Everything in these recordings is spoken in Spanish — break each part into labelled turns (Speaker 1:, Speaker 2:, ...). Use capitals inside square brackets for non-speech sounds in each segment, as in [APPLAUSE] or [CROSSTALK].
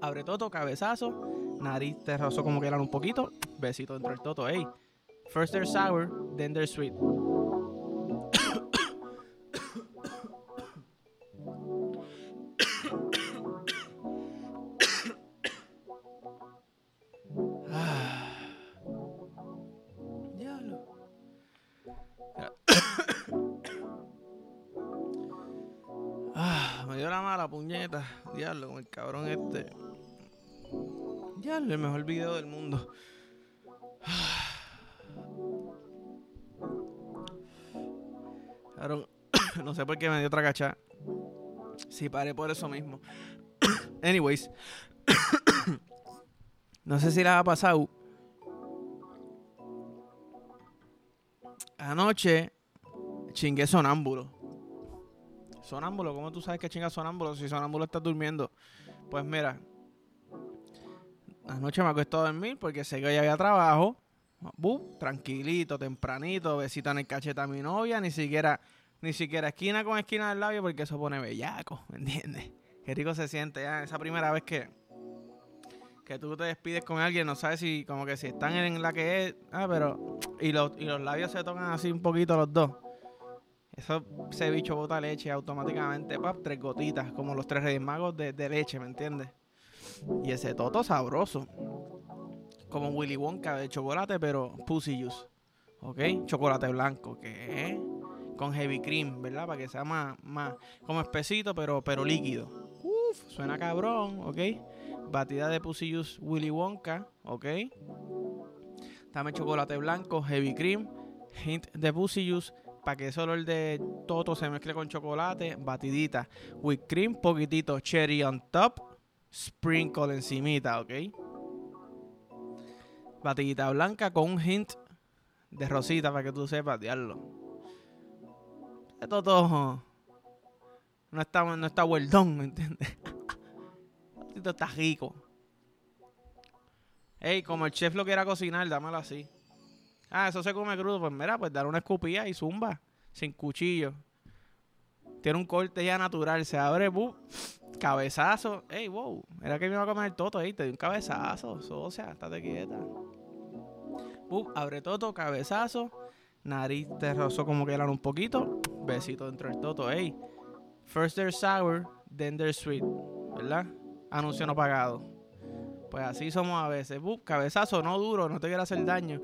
Speaker 1: Abre toto, cabezazo. Nariz te como que eran un poquito. Besito dentro del toto, ey. First they're sour, then they're sweet. Video del mundo. Cabrón, [COUGHS] no sé por qué me dio otra cacha. Sí, paré por eso mismo. [COUGHS] Anyways. [COUGHS] no sé si la ha pasado. Anoche chingué sonámbulo. Sonámbulo, ¿cómo tú sabes que chinga sonámbulo si sonámbulo está durmiendo? Pues mira, anoche me acuesto a dormir porque sé que hoy había trabajo. Tranquilito, tempranito, besito en el cachete a mi novia, ni siquiera, ni siquiera esquina con esquina del labio porque eso pone bellaco, ¿me entiendes? Qué rico se siente ya, esa primera vez que, que tú te despides con alguien, no sabes si, como que si están en la que es, ah, pero, y los, y los labios se tocan así un poquito los dos. Eso, ese bicho bota leche automáticamente, pap, tres gotitas, como los tres reyes magos de, de leche, ¿me entiendes? Y ese toto sabroso. Como Willy Wonka de chocolate, pero pussy juice. ¿Ok? Chocolate blanco, que con heavy cream, ¿verdad? Para que sea más, más como espesito, pero, pero líquido. Uf, suena cabrón, ¿ok? Batida de pussy juice Willy Wonka, ¿ok? Dame chocolate blanco, heavy cream, hint de pussy juice, para que ese olor de toto se mezcle con chocolate, batidita, with cream, poquitito cherry on top, sprinkle encimita, ¿ok? Batidita blanca con un hint de rosita para que tú sepas, diablo. Esto todo no está, no está hueldón, ¿me entiendes? [LAUGHS] Esto está rico. Ey, como el chef lo quiera cocinar, dámelo así. Ah, eso se come crudo. Pues mira, pues dar una escupida y zumba. Sin cuchillo. Tiene un corte ya natural. Se abre, bu, cabezazo. Ey, wow. Era que me iba a comer el toto, ey. Te di un cabezazo. Socia, estate quieta. Bu, abre toto, cabezazo. Nariz te rozó como que eran un poquito. Besito dentro del toto, ey. First they're sour, then they're sweet. ¿Verdad? Anuncio no pagado. Pues así somos a veces. Bu, cabezazo, no duro, no te quiero hacer daño.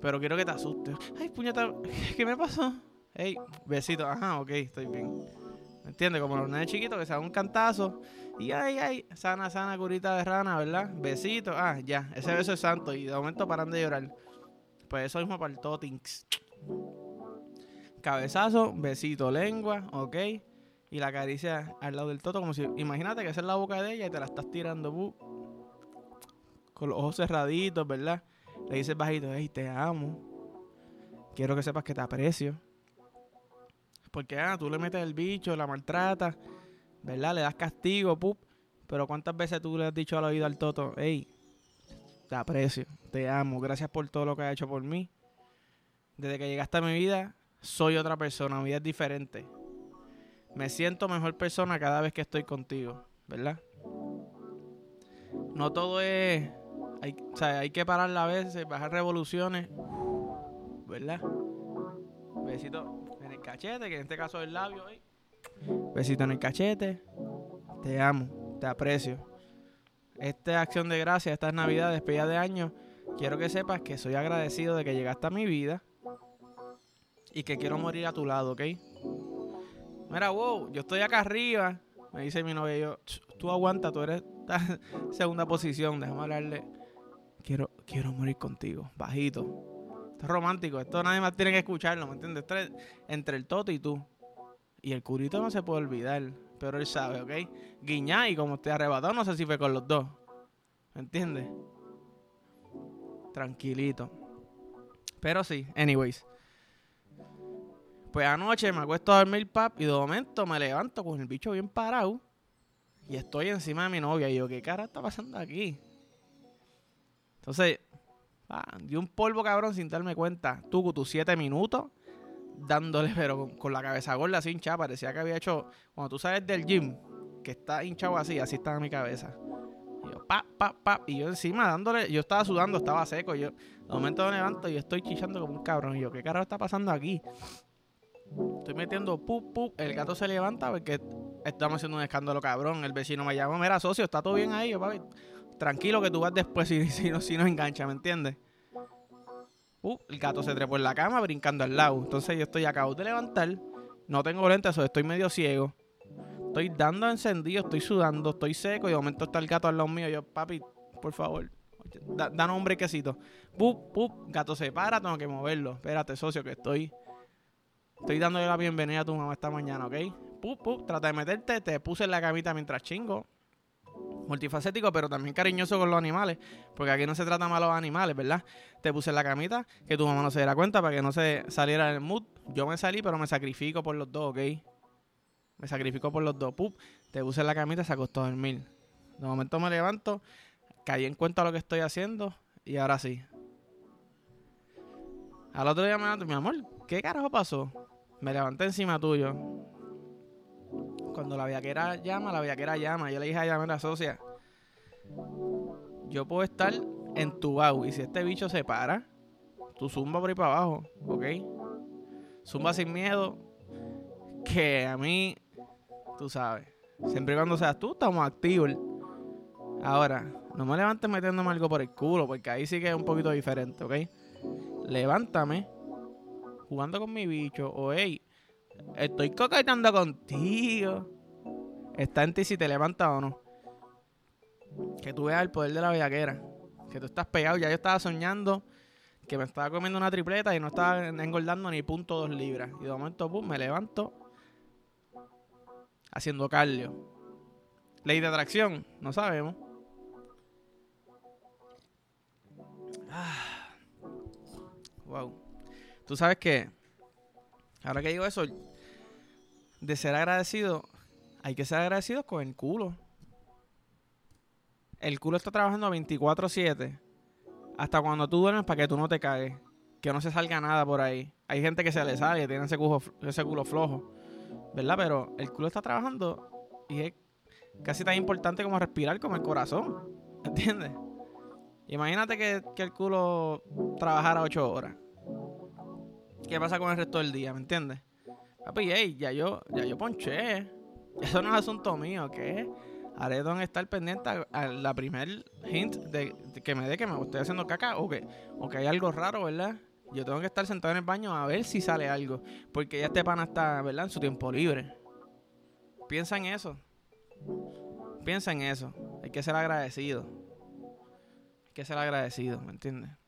Speaker 1: Pero quiero que te asustes. Ay, puñeta, [LAUGHS] ¿qué me pasó? Ey, besito, ajá, ok, estoy bien. ¿Me entiendes? Como los nenes chiquitos que se dan un cantazo. Y ay, ay, sana, sana, curita de rana, ¿verdad? Besito, ah, ya, ese beso es santo. Y de momento paran de llorar. Pues eso mismo para el Totings. Cabezazo, besito, lengua, ok. Y la caricia al lado del toto, como si. Imagínate que esa es la boca de ella y te la estás tirando, bu, con los ojos cerraditos, ¿verdad? Le dices bajito, hey, te amo. Quiero que sepas que te aprecio. Porque ah, tú le metes el bicho, la maltratas, ¿verdad? Le das castigo, pup. Pero ¿cuántas veces tú le has dicho al oído al toto, hey, te aprecio, te amo, gracias por todo lo que has hecho por mí? Desde que llegaste a mi vida, soy otra persona, mi vida es diferente. Me siento mejor persona cada vez que estoy contigo, ¿verdad? No todo es hay, o sea, hay que pararla a veces, bajar revoluciones. ¿Verdad? Besito cachete, que en este caso es el labio. Besito en el cachete. Te amo, te aprecio. Esta acción de gracia, esta es Navidad, despedida de año. Quiero que sepas que soy agradecido de que llegaste a mi vida y que quiero morir a tu lado, ¿ok? Mira, wow, yo estoy acá arriba. Me dice mi novia, yo, tú aguanta, tú eres [LAUGHS] segunda posición, déjame hablarle quiero, quiero morir contigo, bajito. Romántico, esto nadie más tiene que escucharlo, ¿me entiendes? Entre el toto y tú. Y el curito no se puede olvidar, pero él sabe, ¿ok? Guiñá y como te arrebató, no sé si fue con los dos. ¿Me entiendes? Tranquilito. Pero sí, anyways. Pues anoche me acuesto a dormir, pap, y de momento me levanto con el bicho bien parado. Y estoy encima de mi novia. Y yo, ¿qué cara está pasando aquí? Entonces, ah, di un polvo cabrón sin darme cuenta. Tuvo tus siete minutos dándole, [LAUGHS] pero con, la cabeza gorda así hinchada. Parecía que había hecho, cuando tú sales del gym, que está hinchado así, así estaba mi cabeza. Y yo, pa, pa, pa. Y yo encima dándole, yo estaba sudando, estaba seco. Yo, de momento me levanto y estoy chichando como un cabrón. Y yo, ¿qué carajo está pasando aquí? Estoy metiendo pup, pup. El gato se levanta porque estamos haciendo un escándalo cabrón. El vecino me llama, mira, socio, ¿está todo bien ahí? Yo, papi, tranquilo que tú vas después si, [LAUGHS] si, no, si no engancha, ¿me entiendes? Uh, el gato se trepó en la cama brincando al lado. Entonces yo estoy acabo de levantar. No tengo lentes, estoy medio ciego. Estoy dando encendido, estoy sudando, estoy seco y de momento está el gato al lado mío. Yo, papi, por favor, da, danos un brequecito. Pup, pup, gato se para, tengo que moverlo. Espérate, socio, que estoy. Estoy dándole la bienvenida a tu mamá esta mañana, ¿ok? Pup, pup, trata de meterte, te puse en la camita mientras chingo. Multifacético, pero también cariñoso con los animales. Porque aquí no se trata mal a los animales, ¿verdad? Te puse en la camita, que tu mamá no se diera cuenta para que no se saliera del mood. Yo me salí, pero me sacrifico por los dos, ¿ok? Me sacrificó por los dos. Pup, te puse en la camita se acostó a dormir. De momento me levanto, caí en cuenta lo que estoy haciendo y ahora sí. Al otro día me levanto, mi amor, ¿qué carajo pasó? Me levanté encima tuyo. Cuando la viaquera llama, la viaquera llama. Yo le dije a ella, la socia, yo puedo estar en tu baú y si este bicho se para, tú zumba por ahí para abajo, ¿ok? Zumba sin miedo, que a mí tú sabes. Siempre y cuando seas tú, estamos activos. Ahora, no me levantes metiéndome algo por el culo, porque ahí sí que es un poquito diferente, ¿ok? Levántame jugando con mi bicho, o hey, estoy coqueteando contigo. Está en ti si te levantas o no. Que tú veas el poder de la bellaquera. Que tú estás pegado. Ya yo estaba soñando que me estaba comiendo una tripleta y no estaba engordando ni punto dos libras. Y de momento, pum, me levanto haciendo cardio. Ley de atracción, no sabemos. Ah. Wow. Tú sabes que, ahora que digo eso, de ser agradecido, hay que ser agradecido con el culo. El culo está trabajando 24-7 hasta cuando tú duermes para que tú no te caes. Que no se salga nada por ahí. Hay gente que se le sale, tiene ese ese culo flojo. ¿verdad? Pero el culo está trabajando y es casi tan importante como respirar como el corazón, ¿entiendes? Imagínate que, el culo trabajara ocho horas. ¿Qué pasa con el resto del día, me entiendes? Papi, ya yo, ya yo ponché. Eso no es asunto mío, ¿qué? Haré donde estar pendiente a, la primer hint de, que me dé que me estoy haciendo caca o que, o que hay algo raro, ¿verdad? Yo tengo que estar sentado en el baño a ver si sale algo. Porque ya este pana está, ¿verdad? En su tiempo libre. Piensa en eso. Piensa en eso. Hay que ser agradecido. Hay que ser agradecido, ¿me entiendes?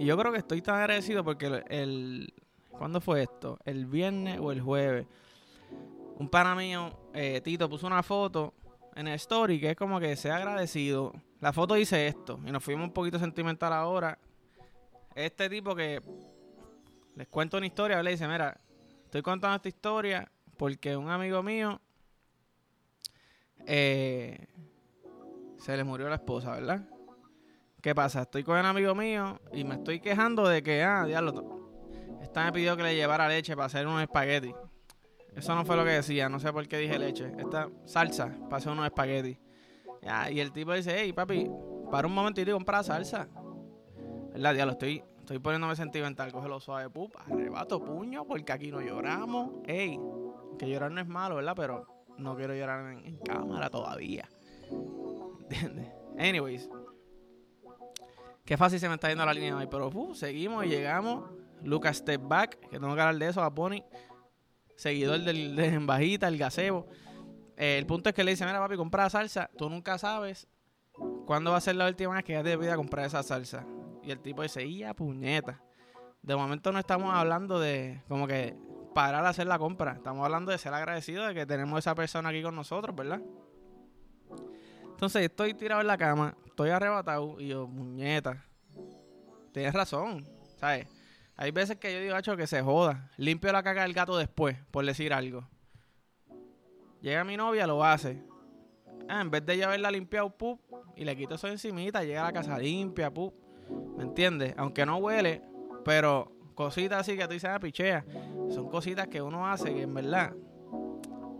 Speaker 1: Y yo creo que estoy tan agradecido porque el, ¿Cuándo fue esto? ¿El viernes o el jueves? Un pana mío, eh, Tito, puso una foto en el story que es como que sea agradecido. La foto dice esto. Y nos fuimos un poquito sentimental ahora este tipo que les cuento una historia, le dice, mira, estoy contando esta historia porque un amigo mío eh, se le murió la esposa, ¿verdad? ¿Qué pasa? Estoy con un amigo mío y me estoy quejando de que, ah, diablo, esta me pidió que le llevara leche para hacer unos espaguetis. Eso no fue lo que decía, no sé por qué dije leche. Esta salsa para hacer unos espaguetis. y el tipo dice, hey, papi, para un momento y te comprar salsa. ¿Verdad? Ya lo estoy, estoy poniéndome sentimental. Cógelo suave, pup, arrebato puño, porque aquí no lloramos. Ey, que llorar no es malo, ¿verdad? Pero no quiero llorar en, cámara todavía. [LAUGHS] ¿Entiendes? Anyways. Qué fácil se me está yendo la línea hoy, pero seguimos y llegamos. Lucas Step Back, que tengo que hablar de eso a Pony. Seguidor del, de Embajita, el gazebo. Eh, el punto es que le dice, mira papi, compra salsa. Tú nunca sabes cuándo va a ser la última vez que ya te voy a comprar esa salsa. Y el tipo dice, ¡ya puñeta! De momento no estamos hablando de como que parar a hacer la compra. Estamos hablando de ser agradecidos de que tenemos esa persona aquí con nosotros, ¿verdad? Entonces estoy tirado en la cama, estoy arrebatado y yo, muñeta, tienes razón, ¿sabes? Hay veces que yo digo, hacho, que se joda. Limpio la caca del gato después, por decir algo. Llega mi novia, lo hace. Ah, en vez de ya haberla limpiado, pup, y le quito eso encimita, llega a la casa limpia, pup. ¿Me entiendes? Aunque no huele, pero cositas así que tú dices, ah, pichea. Son cositas que uno hace que en verdad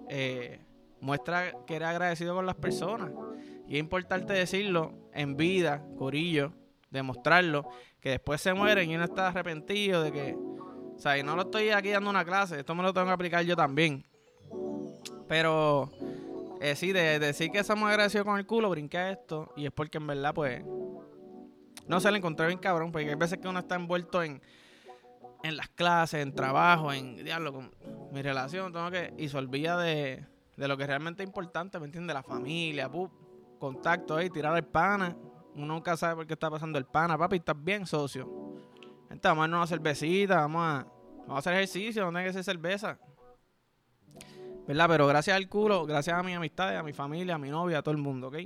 Speaker 1: eh, muestra que eres agradecido con las personas. Y es importante decirlo en vida, corillo, demostrarlo, que después se mueren y uno está arrepentido de que, o sea, y no lo estoy aquí dando una clase, esto me lo tengo que aplicar yo también. Pero, eh, sí, de, decir que somos agradecidos con el culo, brinqué esto, y es porque en verdad, pues, no se le encontré bien cabrón, porque hay veces que uno está envuelto en, en las clases, en trabajo, en diablo, con mi relación, tengo que, y se olvida de, de lo que realmente es importante, ¿me entiendes? La familia, contacto ahí, tirar el pana. Uno nunca sabe por qué está pasando el pana, papi, estás bien, socio. Gente, vamos a darnos una cervecita, vamos a, vamos a hacer ejercicio, no tiene que ser cerveza. ¿Verdad? Pero gracias al culo, gracias a mi amistades, a mi familia, a mi novia, a todo el mundo, ¿ok?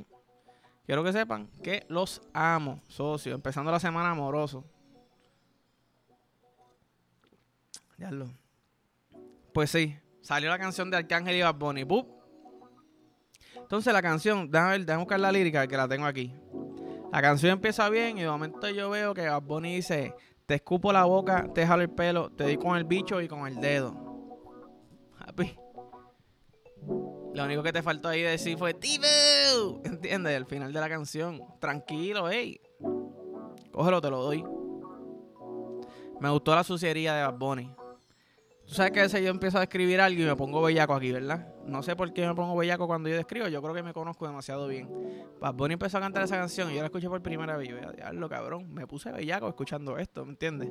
Speaker 1: Quiero que sepan que los amo, socio. Empezando la semana amoroso. Ya lo. Pues sí, salió la canción de Arcángel y Bad Bunny. Entonces la canción, déjame ver, déjame buscar la lírica que la tengo aquí. La canción empieza bien y de momento yo veo que Bad Bunny dice, te escupo la boca, te jalo el pelo, te di con el bicho y con el dedo. Happy. Lo único que te faltó ahí decir fue Tibu. [LAUGHS] ¿Entiendes? El final de la canción. Tranquilo, ey. Cógelo, te lo doy. Me gustó la suciería de Bad Bunny. Tú sabes que ese yo empiezo a escribir algo y me pongo bellaco aquí, ¿verdad? No sé por qué me pongo bellaco cuando yo describo. Yo creo que me conozco demasiado bien. Bad Bunny empezó a cantar esa canción y yo la escuché por primera vez. Y yo, diablo, cabrón. Me puse bellaco escuchando esto, ¿me entiendes?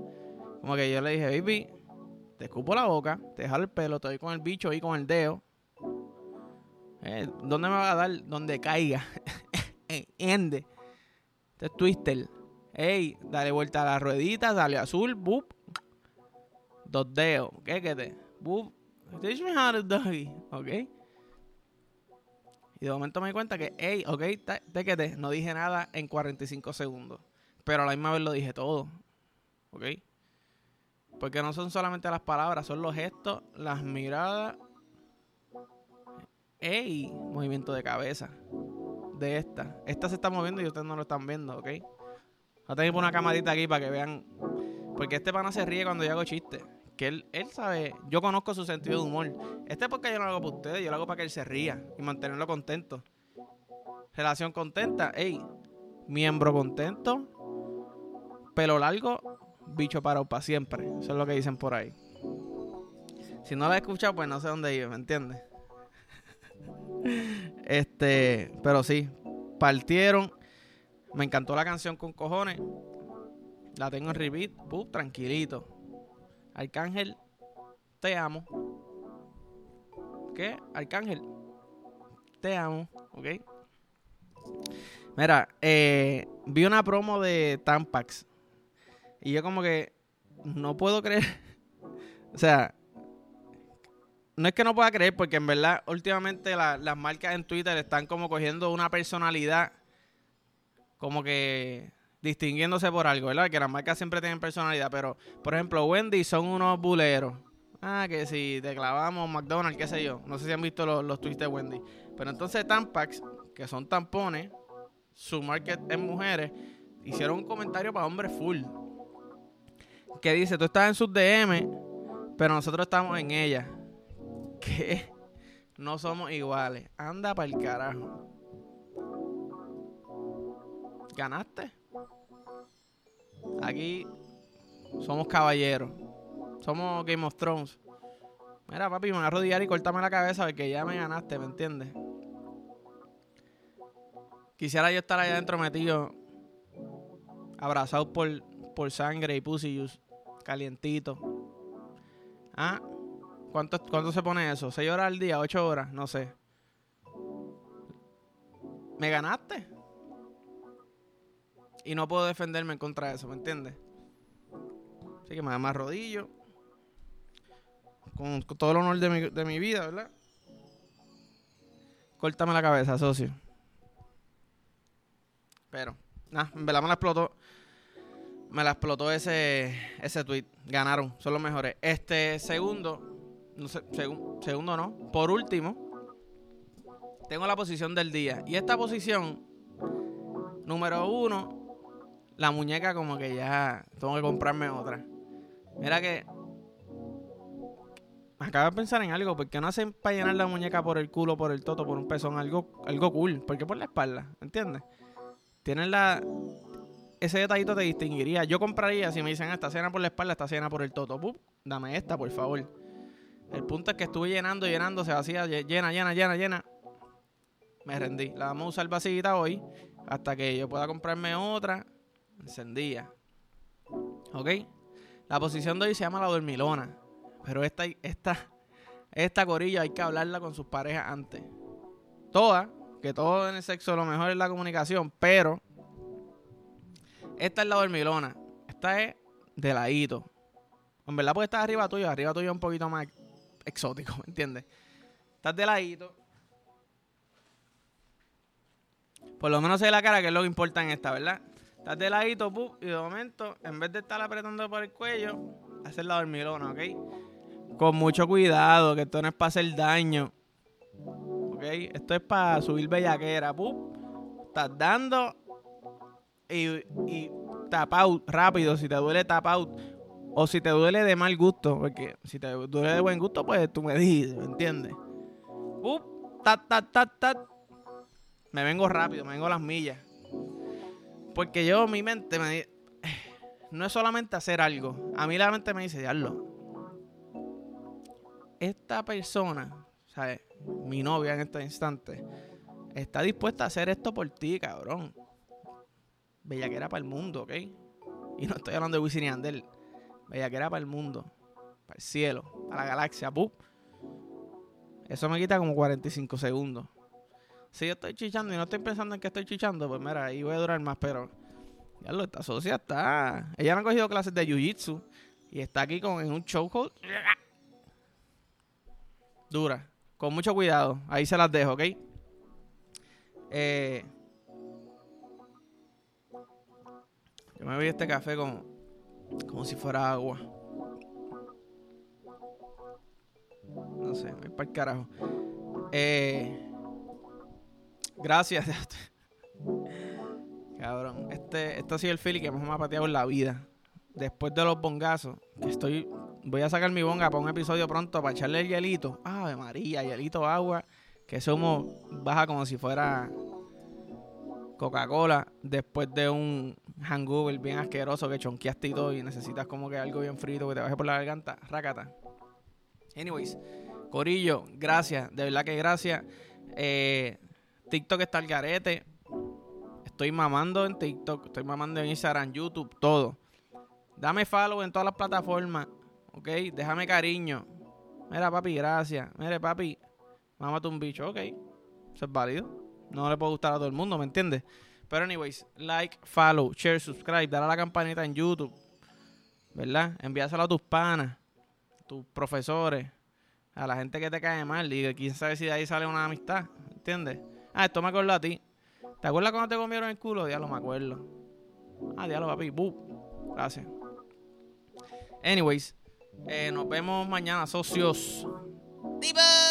Speaker 1: Como que yo le dije, baby, te escupo la boca, te jalo el pelo, te doy con el bicho y con el dedo. Eh, ¿Dónde me va a dar? Donde caiga. [LAUGHS] Ende. Es Twister. Ey, dale vuelta a la ruedita, dale azul, boop. Dos dedos. ¿Qué que te? Boop. Teach me how to doggy. ¿Ok? Y de momento me di cuenta que, ey, ok, te. No dije nada en 45 segundos. Pero a la misma vez lo dije todo. ¿Ok? Porque no son solamente las palabras, son los gestos, las miradas ¡Ey! Movimiento de cabeza. De esta. Esta se está moviendo y ustedes no lo están viendo, ¿ok? Voy a tener una camarita aquí para que vean. Porque este pana se ríe cuando yo hago chistes. Que él, él sabe, yo conozco su sentido de humor. Este es porque yo no lo hago para ustedes, yo lo hago para que él se ría y mantenerlo contento. Relación contenta, ey, miembro contento, pelo largo, bicho parado para siempre. Eso es lo que dicen por ahí. Si no lo he escuchado, pues no sé dónde ir, ¿me entiendes? [LAUGHS] Este, pero sí, partieron. Me encantó la canción con cojones. La tengo en repeat, tranquilito. Arcángel, te amo. ¿Qué? Arcángel, te amo, ¿ok? Mira, eh, vi una promo de Tampax. Y yo como que no puedo creer. [LAUGHS] o sea, no es que no pueda creer, porque en verdad últimamente las marcas en Twitter están como cogiendo una personalidad como que distinguiéndose por algo, ¿verdad? Que las marcas siempre tienen personalidad, pero por ejemplo Wendy son unos buleros. Ah, que si te clavamos McDonald's, qué sé yo. No sé si han visto los, los tweets de Wendy. Pero entonces Tampax, que son tampones, su market en mujeres, hicieron un comentario para hombres full. Que dice, tú estás en sus DM, pero nosotros estamos en ella [LAUGHS] que no somos iguales. Anda para el carajo. ¿Ganaste? Aquí somos caballeros. Somos Game of Thrones. Mira, papi, me voy a arrodillar y cortame la cabeza porque ya me ganaste, ¿me entiendes? Quisiera yo estar allá adentro metido, abrazado por, por sangre y pussy calientito. Ah, ¿Cuánto, se pone eso? ¿6 horas al día? ¿8 horas? No sé. Me ganaste. Y no puedo defenderme en contra de eso, ¿me entiendes? Así que me da más rodillo. Con, todo el honor de mi, de mi vida, ¿verdad? Córtame la cabeza, socio. Pero, nada, en verdad me la explotó. Me la explotó ese, ese tweet. Ganaron, son los mejores. Este segundo, no sé, segundo no. Por último, tengo la posición del día. Y esta posición, número uno, la muñeca como que ya tengo que comprarme otra. Mira que... acabo de pensar en algo. ¿Por qué no hacen para llenar la muñeca por el culo, por el toto, por un pezón? Algo, algo cool. ¿Por qué por la espalda? ¿Entiendes? Tienen la... Ese detallito te distinguiría. Yo compraría, si me dicen esta cena por la espalda, esta cena por el toto. Pup, dame esta, por favor. El punto es que estuve llenando, llenando, se vacía, llena, llena, llena, llena. Me rendí. La vamos a usar vacita hoy. Hasta que yo pueda comprarme otra. Encendía. ¿Ok? La posición de hoy se llama la dormilona. Pero esta, esta, esta corilla hay que hablarla con sus parejas antes. Todas, que todo en el sexo lo mejor es la comunicación, pero esta es la dormilona. Esta es de ladito. En verdad puede estar arriba tuyo, arriba tuyo es un poquito más exótico, [LAUGHS] ¿me entiendes? Estás de ladito. Por lo menos se la cara, que es lo que importa en esta, ¿verdad? Estás de ladito, y de momento, en vez de estar apretando por el cuello, hacer la dormilona, ¿ok? Con mucho cuidado, que esto no es para hacer daño. ¿Ok? Esto es para subir bellaquera, ¡pup! Estás dando y, y tap out rápido. Si te duele, tap out. O si te duele de mal gusto, porque si te duele de buen gusto, pues tú me dices, ¿me entiendes? ¡Pup! tat, tat, tat, tat. Me vengo rápido, me vengo a las millas. Porque yo, mi mente me no es solamente hacer algo. A mí la mente me dice, diablo. Esta persona, ¿sabes? Mi novia en este instante, está dispuesta a hacer esto por ti, cabrón. Bellaquera para el mundo, ¿ok? Y no estoy hablando de Wisin y Andel. Bellaquera para el mundo. Para el cielo. Para la galaxia. ¡Pup! Eso me quita como 45 segundos. Si yo estoy chichando y no estoy pensando en que estoy chichando, pues mira, ahí voy a durar más, pero ya lo, esta socia está. Ella no ha cogido clases de jiu-jitsu y está aquí con en un chokehold. Dura. Con mucho cuidado. Ahí se las dejo, ¿ok? Eh, yo me voy este café como, como si fuera agua. No sé, me para el carajo. Eh, Gracias. Cabrón, este, este ha sido el feeling que más me ha pateado en la vida. Después de los bongazos, que estoy. Voy a sacar mi bonga para un episodio pronto para echarle el hielito. Ave María, hielito, agua. Que somos baja como si fuera Coca-Cola. Después de un hangover bien asqueroso que chonqueaste y todo. Y necesitas como que algo bien frito que te baje por la garganta. Rácata. Anyways, Corillo, gracias. De verdad que gracias. Eh, TikTok está al garete. Estoy mamando en TikTok, estoy mamando en Instagram, YouTube, todo. Dame follow en todas las plataformas, ¿ok? Déjame cariño. Mira, papi, gracias. Mire, papi, mámate un bicho, ¿ok? Eso es válido. No le puede gustar a todo el mundo, ¿me entiendes? Pero, anyways, like, follow, share, subscribe, dale a la campanita en YouTube, ¿verdad? Envíaselo a tus panas, tus profesores, a la gente que te cae mal y quién sabe si de ahí sale una amistad, ¿entiendes? Ah, esto me acuerdo a ti. ¿Te acuerdas cuando te comieron el culo? Diablo, me acuerdo. Ah, diablo, papi. Buh. Gracias. Anyways, eh, nos vemos mañana, socios. ¡Diva!